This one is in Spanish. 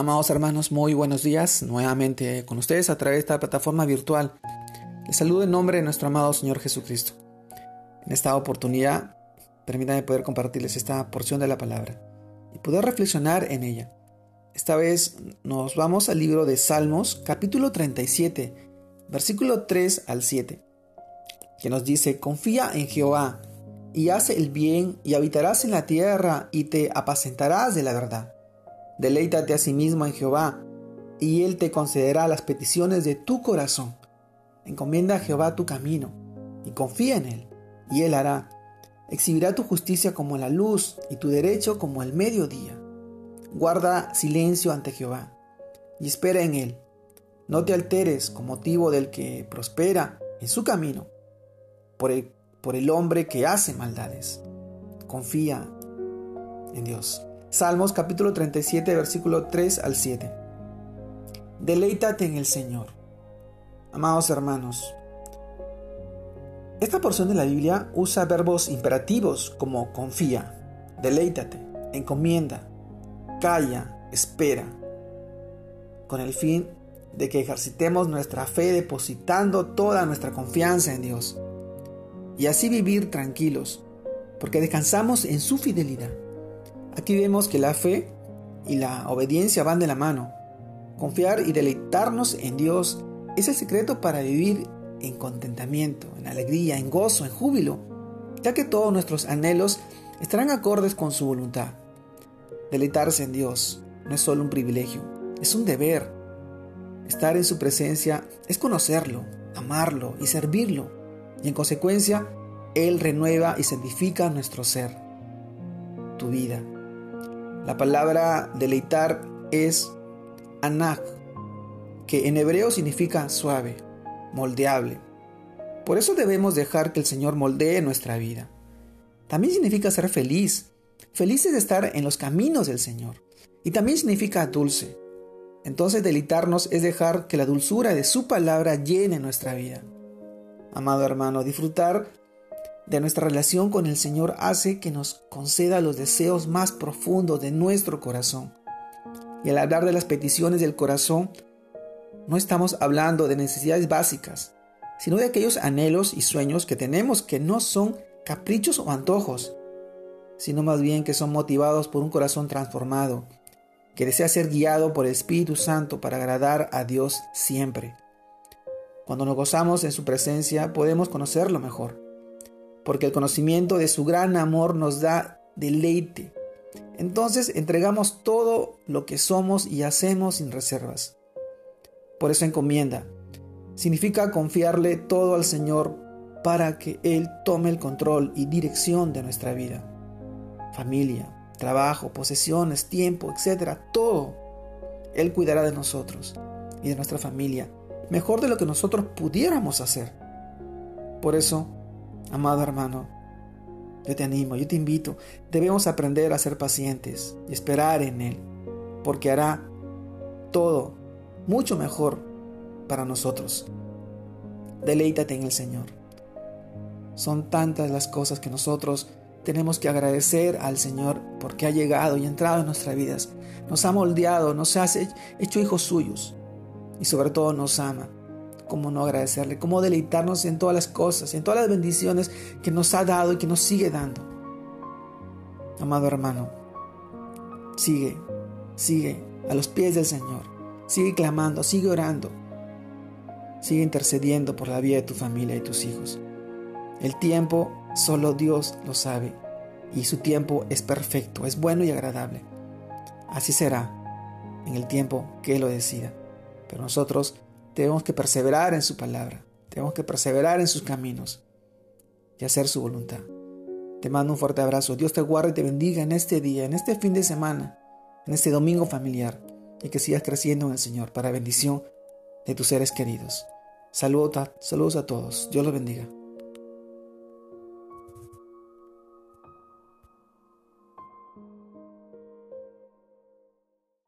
Amados hermanos, muy buenos días nuevamente con ustedes a través de esta plataforma virtual. Les saludo en nombre de nuestro amado Señor Jesucristo. En esta oportunidad, permítanme poder compartirles esta porción de la palabra y poder reflexionar en ella. Esta vez nos vamos al libro de Salmos, capítulo 37, versículo 3 al 7, que nos dice, confía en Jehová y haz el bien y habitarás en la tierra y te apacentarás de la verdad. Deleítate a sí mismo en Jehová, y Él te concederá las peticiones de tu corazón. Encomienda a Jehová tu camino, y confía en Él, y Él hará. Exhibirá tu justicia como la luz, y tu derecho como el mediodía. Guarda silencio ante Jehová, y espera en Él. No te alteres con motivo del que prospera en su camino, por el, por el hombre que hace maldades. Confía en Dios. Salmos capítulo 37, versículo 3 al 7. Deleítate en el Señor. Amados hermanos, esta porción de la Biblia usa verbos imperativos como confía, deleítate, encomienda, calla, espera, con el fin de que ejercitemos nuestra fe depositando toda nuestra confianza en Dios y así vivir tranquilos, porque descansamos en su fidelidad. Aquí vemos que la fe y la obediencia van de la mano. Confiar y deleitarnos en Dios es el secreto para vivir en contentamiento, en alegría, en gozo, en júbilo, ya que todos nuestros anhelos estarán acordes con su voluntad. Deleitarse en Dios no es solo un privilegio, es un deber. Estar en su presencia es conocerlo, amarlo y servirlo, y en consecuencia, Él renueva y santifica nuestro ser, tu vida. La palabra deleitar es anag, que en hebreo significa suave, moldeable. Por eso debemos dejar que el Señor moldee nuestra vida. También significa ser feliz. Feliz es estar en los caminos del Señor. Y también significa dulce. Entonces deleitarnos es dejar que la dulzura de su palabra llene nuestra vida. Amado hermano, disfrutar de nuestra relación con el Señor hace que nos conceda los deseos más profundos de nuestro corazón. Y al hablar de las peticiones del corazón, no estamos hablando de necesidades básicas, sino de aquellos anhelos y sueños que tenemos que no son caprichos o antojos, sino más bien que son motivados por un corazón transformado, que desea ser guiado por el Espíritu Santo para agradar a Dios siempre. Cuando nos gozamos en su presencia podemos conocerlo mejor porque el conocimiento de su gran amor nos da deleite. Entonces entregamos todo lo que somos y hacemos sin reservas. Por eso encomienda. Significa confiarle todo al Señor para que Él tome el control y dirección de nuestra vida. Familia, trabajo, posesiones, tiempo, etc. Todo. Él cuidará de nosotros y de nuestra familia mejor de lo que nosotros pudiéramos hacer. Por eso, Amado hermano, yo te animo, yo te invito. Debemos aprender a ser pacientes y esperar en Él, porque hará todo mucho mejor para nosotros. Deleítate en el Señor. Son tantas las cosas que nosotros tenemos que agradecer al Señor porque ha llegado y entrado en nuestras vidas. Nos ha moldeado, nos ha hecho hijos suyos y sobre todo nos ama cómo no agradecerle, cómo deleitarnos en todas las cosas, en todas las bendiciones que nos ha dado y que nos sigue dando. Amado hermano, sigue, sigue a los pies del Señor, sigue clamando, sigue orando, sigue intercediendo por la vida de tu familia y tus hijos. El tiempo solo Dios lo sabe y su tiempo es perfecto, es bueno y agradable. Así será en el tiempo que Él lo decida. Pero nosotros tenemos que perseverar en su palabra, tenemos que perseverar en sus caminos y hacer su voluntad. Te mando un fuerte abrazo. Dios te guarde y te bendiga en este día, en este fin de semana, en este domingo familiar y que sigas creciendo en el Señor para bendición de tus seres queridos. Saludos saludos a todos. Dios los bendiga.